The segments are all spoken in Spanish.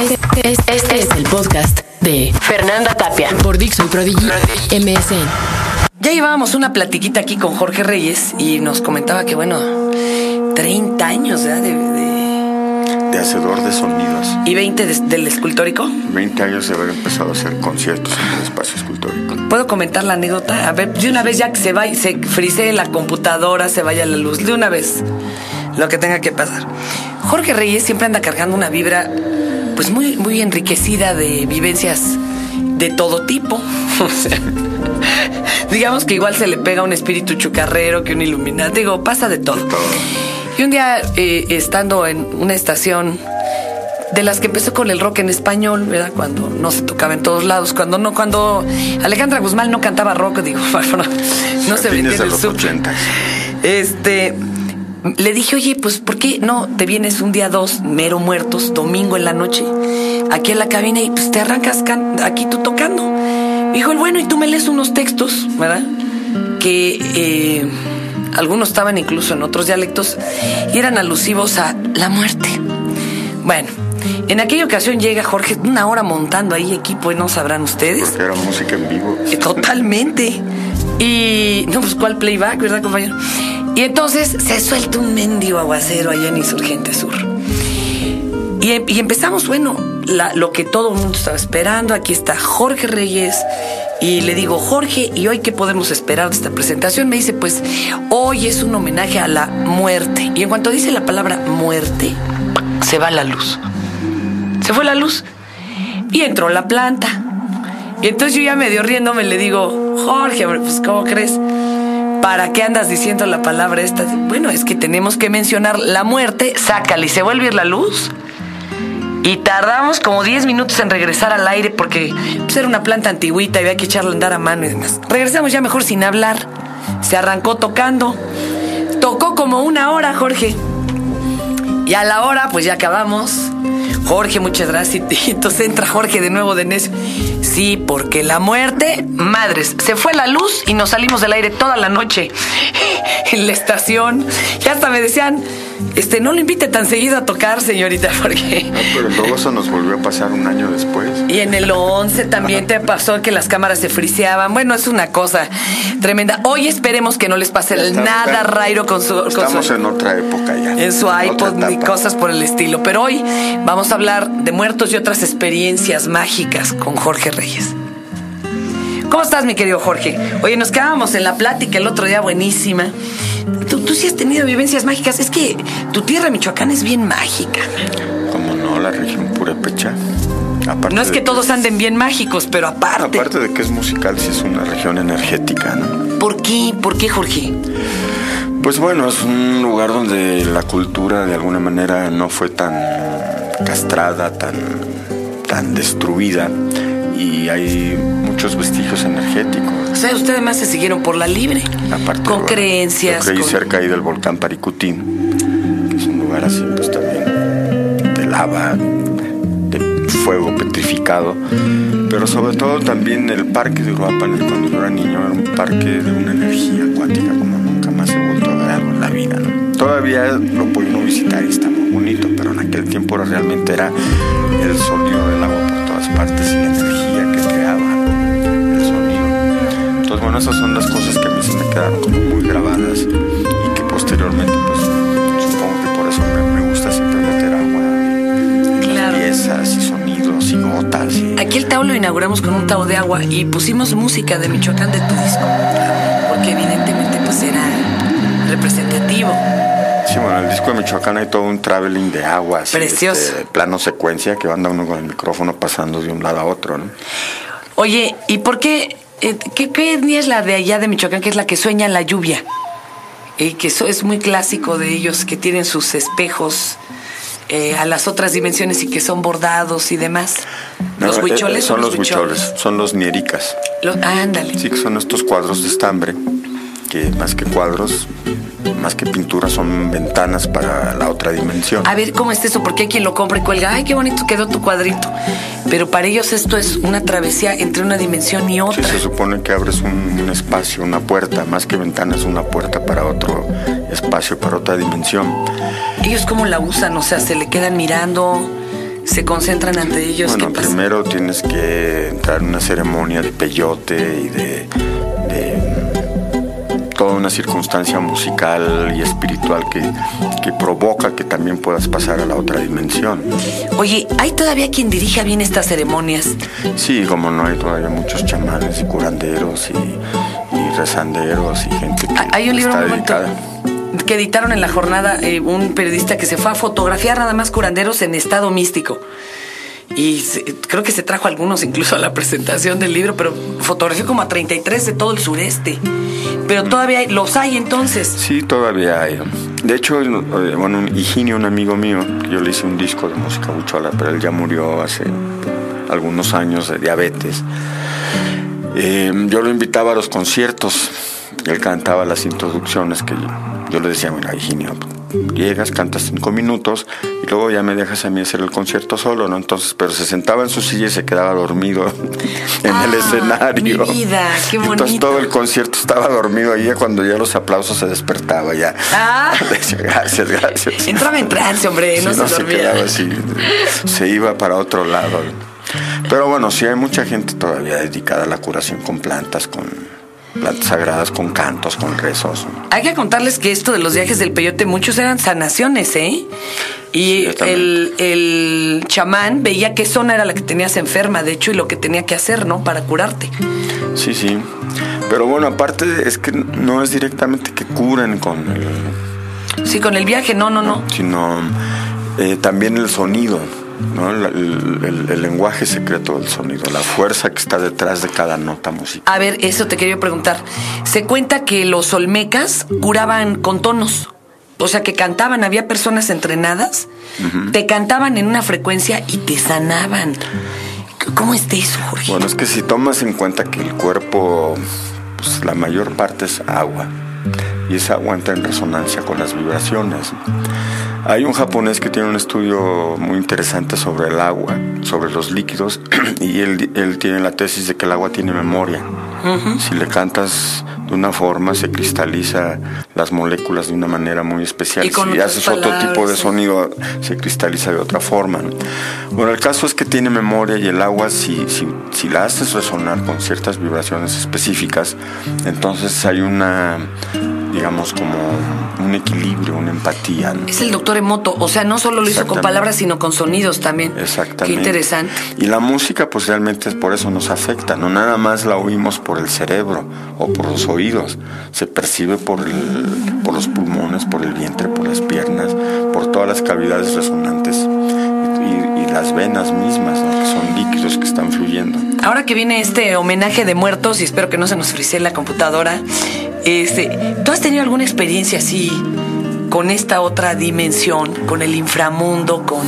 Este, este- este es el podcast de Fernanda Tapia por Dixon Prodigy MSN. Ya llevábamos una platiquita aquí con Jorge Reyes y nos comentaba que, bueno, 30 años ¿verdad? de, de- de hacedor de sonidos. y 20 de- del escultórico. 20 años de haber empezado a hacer conciertos en el espacio escultórico. ¿Puedo comentar la anécdota? A ver, de una vez ya que se vaya, se frisee la computadora, se vaya la luz, de una vez, lo que tenga que pasar. Jorge Reyes siempre anda cargando una vibra, pues muy, muy enriquecida de vivencias de todo tipo. O sea, digamos que igual se le pega un espíritu chucarrero que un iluminante, digo, pasa de todo. Y un día, eh, estando en una estación de las que empezó con el rock en español, ¿verdad? Cuando no se tocaba en todos lados, cuando no, cuando Alejandra Guzmán no cantaba rock, digo, no se vendía en el. 80. Este, le dije, oye, pues, ¿por qué no te vienes un día dos, mero muertos, domingo en la noche, aquí en la cabina y pues te arrancas can- aquí tú tocando? Me dijo, bueno, y tú me lees unos textos, ¿verdad? Que eh, algunos estaban incluso en otros dialectos y eran alusivos a la muerte. Bueno, en aquella ocasión llega Jorge una hora montando ahí equipo, y no sabrán ustedes. Porque era música en vivo. Totalmente. Y no, pues cuál playback, ¿verdad, compañero? Y entonces se suelta un mendigo aguacero allá en Insurgente Sur. Y, em- empezamos, bueno, lo que todo el mundo estaba esperando. Aquí está Jorge Reyes. Y le digo, Jorge, ¿y hoy qué podemos esperar de esta presentación? Me dice, pues hoy es un homenaje a la muerte. Y en cuanto dice la palabra muerte, se va la luz. Se fue la luz. Y entró la planta. Y entonces yo ya medio riéndome le digo, Jorge, pues ¿cómo crees? ¿Para qué andas diciendo la palabra esta? Bueno, es que tenemos que mencionar la muerte, sácale y se vuelve a la luz. Y tardamos como 10 minutos en regresar al aire porque pues, era una planta antigüita y había que echarla a andar a mano y demás. Regresamos ya mejor sin hablar. Se arrancó tocando. Tocó como una hora, Jorge. Y a la hora, pues ya acabamos. Jorge, muchas gracias. Y entonces entra Jorge de nuevo de. Sí, porque la muerte, madres, se fue la luz y nos salimos del aire toda la noche en la estación. Y hasta me decían, este, no lo invite tan seguido a tocar, señorita, porque... No, pero luego eso nos volvió a pasar un año después. Y en el 11 también te pasó que las cámaras se friseaban. Bueno, es una cosa tremenda. Hoy esperemos que no les pase Estamos- nada rairo con su... con Estamos su- en otra época ya. en su iPod ni cosas por el estilo. Pero hoy vamos a hablar de muertos y otras experiencias mágicas con Jorge Reyes. ¿Cómo estás, mi querido Jorge? Oye, nos quedábamos en la plática el otro día buenísima. Tú, tú sí has tenido vivencias mágicas. Es que tu tierra, Michoacán, es bien mágica. Como no, la región purépecha. Aparte No es que todos anden bien mágicos, pero aparte. Aparte de que es musical, sí es una región energética, ¿no? ¿Por qué? ¿Por qué, Jorge? Pues bueno, es un lugar donde la cultura de alguna manera no fue tan castrada, tan, tan destruida y hay muchos vestigios energéticos. O sea, ustedes además se siguieron por la libre. Aparte, con creencias. Yo creí con- cerca ahí del volcán Paricutín, que es un lugar así, pues también de lava, de fuego petrificado. Pero sobre todo también el parque de Uruapan, cuando yo era niño, era un parque de una energía acuática como nunca más he vuelto a ver algo en la vida. ¿no? Todavía lo puede uno visitar y está muy bonito, pero en aquel tiempo realmente era el sonido del agua todas partes y la energía que creaba el sonido. Entonces, bueno, esas son las cosas que a mí se me quedaron como muy grabadas y que posteriormente, pues, supongo que por eso me, me gusta siempre meter agua Claro. piezas y sonidos y gotas. y- Aquí el Tao lo inauguramos con un Tao de agua y pusimos música de Michoacán de tu disco. Porque evidentemente pues era representativo. Sí, bueno, en el disco de Michoacán hay todo un traveling de aguas. Precioso. este, plano secuencia que anda uno con el micrófono pasando de un lado a otro, ¿no? Oye, ¿y por qué? eh, ¿Qué, qué etnia es la de allá de Michoacán, que es la que sueña la lluvia? Y que eso es muy clásico de ellos, que tienen sus espejos eh, a las otras dimensiones y que son bordados y demás. ¿Los No, eh, huicholes eh, son o los huicholes, son los niericas. Ah, ándale. Sí, que son estos cuadros de estambre, que más que cuadros, más que pinturas, son ventanas para la otra dimensión. A ver cómo es eso, porque hay quien lo compra y cuelga, ay, qué bonito quedó tu cuadrito. Pero para ellos esto es una travesía entre una dimensión y Sí, otra. se supone que abres un, un espacio, una puerta, más que ventana es una puerta para otro espacio, para otra dimensión. Ellos cómo la usan, o sea, se le quedan mirando, se concentran ante ellos? Bueno, primero tienes que entrar en una ceremonia de peyote y de toda una circunstancia musical y espiritual que, que provoca que también puedas pasar a la otra dimensión. Oye, ¿hay todavía quien dirija bien estas ceremonias? Sí, como no hay todavía muchos chamanes y curanderos y, y rezanderos y gente que Hay un libro está dedicada. que editaron en la jornada eh, un periodista que se fue a fotografiar nada más curanderos en estado místico. Y creo que se trajo algunos incluso a la presentación del libro, pero fotografió como a 33 de todo el sureste. Pero todavía los hay entonces. Sí, todavía hay. De hecho, eh, bueno, un- Higinio, un amigo mío, yo le hice un disco de música buchola, pero él ya murió hace algunos años de diabetes. Eh, yo lo invitaba a los conciertos. Él cantaba las introducciones que yo, yo le decía, mira, Higinio, llegas, cantas cinco minutos y luego ya me dejas a mí hacer el concierto solo, ¿no? Entonces, pero se sentaba en su silla y se quedaba dormido en Ah, el escenario. mi vida, qué Entonces bonito. todo el concierto estaba dormido y ya cuando ya los aplausos se despertaba ya. Ah. Gracias, gracias. Entraba en trance, hombre, Sí, no, se se dormía. quedaba así, se iba para otro lado. Pero bueno, sí hay mucha gente todavía dedicada a la curación con plantas, con plantas sagradas, con cantos, con rezos. Hay que contarles que esto de los viajes del peyote, muchos eran sanaciones, ¿eh? Y el, el chamán veía qué zona era la que tenías enferma, de hecho, y lo que tenía que hacer, ¿no? Para curarte. Sí, sí. Pero bueno, aparte es que no es directamente que curen con el, Sí, con el viaje, no, no, no. sino eh, también el sonido, ¿no? El, el- el- el lenguaje secreto del sonido, la fuerza que está detrás de cada nota musical. A ver, eso te quería preguntar. Se cuenta que los olmecas curaban con tonos. O sea, que cantaban, había personas entrenadas, te cantaban en una frecuencia y te sanaban. ¿Cómo está eso, Jorge? Bueno, es que si tomas en cuenta que el cuerpo, pues la mayor parte es agua, y esa agua entra en resonancia con las vibraciones. Hay un japonés que tiene un estudio muy interesante sobre el agua, sobre los líquidos, y él, él tiene la tesis de que el agua tiene memoria. Si le cantas de una forma, se cristaliza las moléculas de una manera muy especial. Y si haces otro tipo de sonido, se cristaliza de otra forma. ¿no? Bueno, el caso es que tiene memoria y el agua, si, si, si la haces resonar con ciertas vibraciones específicas, entonces hay una, digamos, como un equilibrio, una empatía. ¿no? Es el doctor Emoto. O sea, no solo lo hizo con palabras, sino con sonidos también. Exactamente. Qué interesante. Y la música, pues realmente es por eso nos afecta, no nada más la oímos por el cerebro o por los oídos, se percibe por, el- por los pulmones, por el vientre, por las piernas, por todas las cavidades resonantes y, y las venas mismas, ¿no? Son líquidos que están fluyendo. Ahora que viene este homenaje de muertos, y espero que no se nos frisee la computadora, este, ¿tú has tenido alguna experiencia así con esta otra dimensión, con el inframundo, con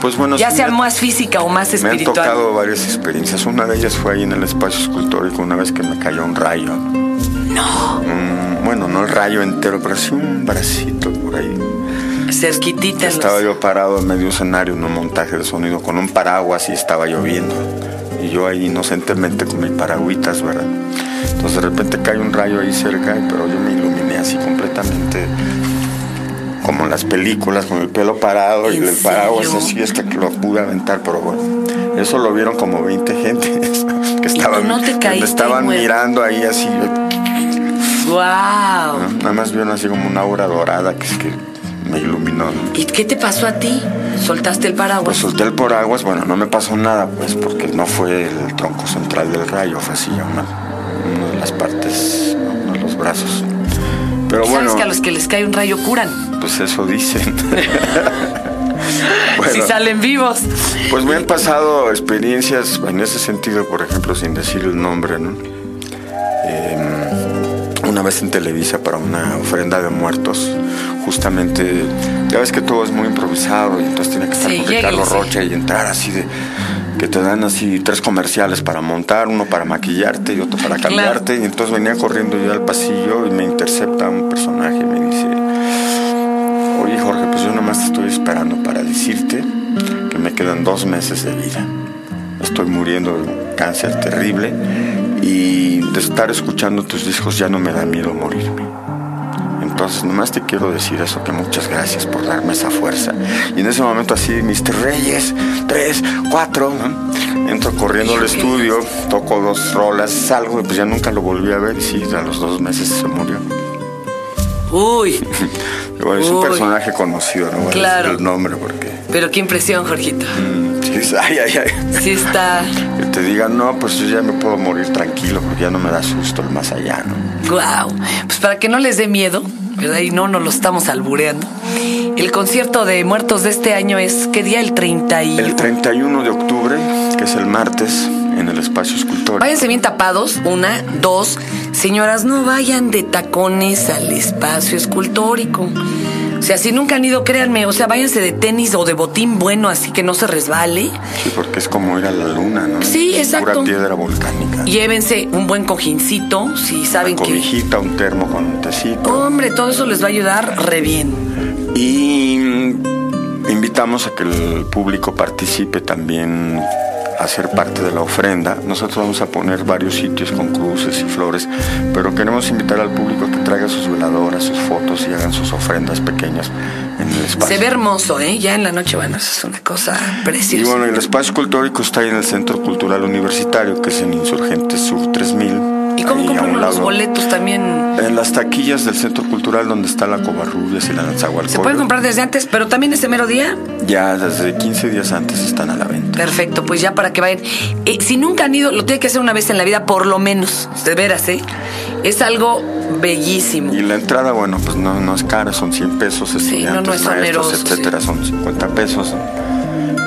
Pues bueno, ya sí, sea más física o más Me han espiritual? tocado varias experiencias. Una de ellas fue ahí en el espacio escultórico, una vez que me cayó un rayo. No, Un- bueno, no el rayo entero, pero sí un bracito por ahí. Cerquitita. Estaba yo parado en medio escenario en un montaje de sonido con un paraguas y estaba lloviendo. Y yo ahí inocentemente con mis paragüitas, ¿verdad? Entonces de repente cae un rayo ahí cerca, pero yo me iluminé así completamente como en las películas, con el pelo parado y ¿En el paraguas así hasta que lo pude aventar, pero bueno. Eso lo vieron como 20 gentes que estaban, no te me caíste estaban mirando ahí así. ¡Wow! Nada más vieron así como una aura dorada que es que me iluminó. ¿no? ¿Y qué te pasó a ti? ¿Soltaste el Pues paraguas? solté el por aguas, bueno, no me pasó nada, pues, porque no fue el tronco central del rayo, fue así, una, una de las partes, uno de los brazos. Pero ¿Sabes bueno, que a los que les cae un rayo curan? pues eso dicen. Bueno, Si salen vivos. Pues me han pasado experiencias en ese sentido, por ejemplo, sin decir el nombre, ¿no? Vez en Televisa para una ofrenda de muertos, justamente, ya ves que todo es muy improvisado y entonces tiene que estar Sí, con Ricardo sí. Rocha y entrar así de que te dan así tres comerciales para montar, uno para maquillarte y otro para Claro. cambiarte y entonces venía corriendo yo al pasillo y me intercepta un personaje y me dice Oye Jorge, pues yo nomás te estoy esperando para decirte que me quedan dos meses de vida. Estoy muriendo de un cáncer terrible y de estar escuchando tus discos ya no me da miedo morirme. Entonces nomás te quiero decir eso, que muchas gracias por darme esa fuerza. Y en ese momento así, Mr. Reyes, tres, cuatro, ¿no? entro corriendo al estudio, toco dos rolas, salgo y pues ya nunca lo volví a ver y sí, a los dos meses se murió. Uy. Bueno, es un Uy. personaje conocido, no Claro. el nombre porque... Pero qué impresión, Jorgito. mm, sí, ay, ay, ay. Sí está. Que te digan, no, pues yo ya me puedo morir tranquilo porque ya no me da susto el más allá, ¿no? Wow. Pues para que no les dé miedo, ¿verdad? Y no nos lo estamos albureando. El concierto de muertos de este año es, ¿qué día? El 30 y... El 31 de octubre, que es el martes, en el espacio escultórico. Váyanse bien tapados, una, dos. Señoras, no vayan de tacones al espacio escultórico. O sea, si nunca han ido, créanme, o sea, váyanse de tenis o de botín bueno, así que no se resbale. Sí, porque es como ir a la luna, ¿no? Sí, exacto. Pura piedra volcánica. Llévense un buen cojincito, si saben Una que... cobijita, un termo con un tecito. Hombre, todo eso les va a ayudar re bien. Y invitamos a que el público participe también a ser parte de la ofrenda. Nosotros vamos a poner varios sitios con cruces y flores, pero queremos invitar al público a que traiga sus veladoras, sus fotos y hagan sus ofrendas pequeñas en el espacio. Se ve hermoso, ¿eh? Ya en la noche, bueno, eso es una cosa Y preciosa. bueno, el espacio escultórico está ahí en el Centro Cultural Universitario, que es en Insurgentes Sur 3000. ¿Y cómo compran los boletos también? En las taquillas del Centro Cultural, donde está la Covarrubias y la Nazahualcóyotl. Se pueden comprar desde antes, pero también ese mero día. Ya desde 15 días antes están a la venta. Perfecto, pues ya para que vayan. Eh, si nunca han ido, lo tiene que hacer una vez en la vida, por lo menos. De veras, ¿eh? Es algo bellísimo. Y la entrada, bueno, pues no, no es cara, son 100 pesos, estudiantes, no, no es maestros, oneroso, etcétera, son 50 pesos.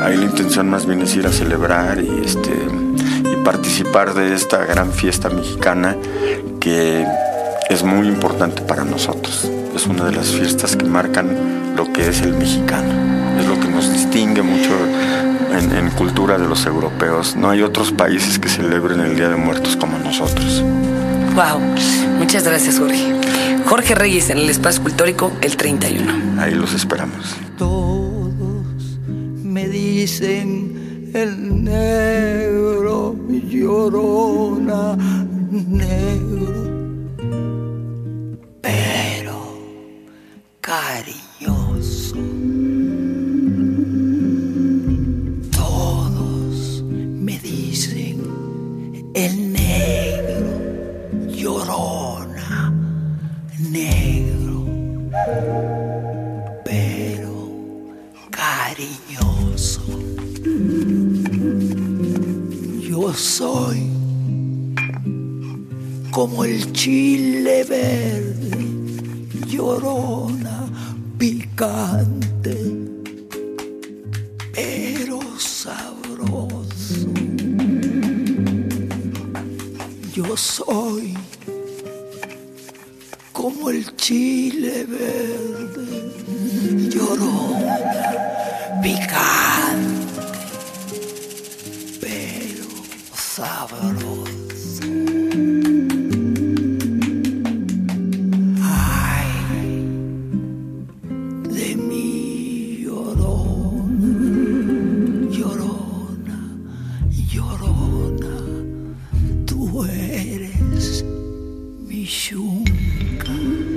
Ahí la intención más bien es ir a celebrar y este participar de esta gran fiesta mexicana que es muy importante para nosotros. Es una de las fiestas que marcan lo que es el mexicano. Es lo que nos distingue mucho en, en cultura de los europeos. No hay otros países que celebren el Día de Muertos como nosotros. Wow. Muchas gracias, Jorge. Jorge Reyes en el espacio escultórico el 31. Ahí los esperamos. Todos me dicen el negro llorona, negro, pero cariñoso. Todos me dicen el negro llorona, negro pero cariñoso. Yo soy como el chile verde, llorona, picante, pero sabroso. Yo soy como el chile verde, llorona, picante, sabroso. Ay, llorona, llorona, tú eres mi.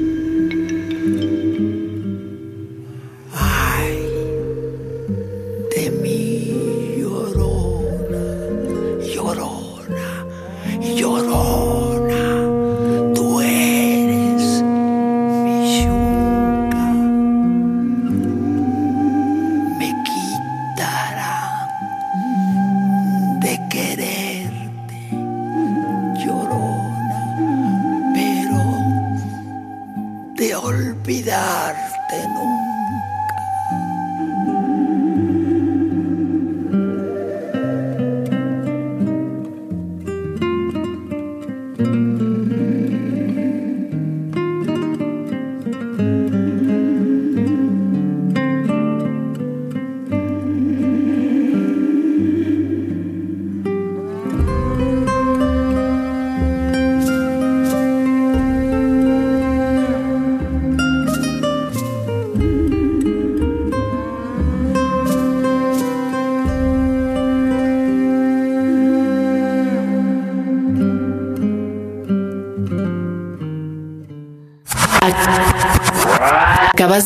olvidarte nunca.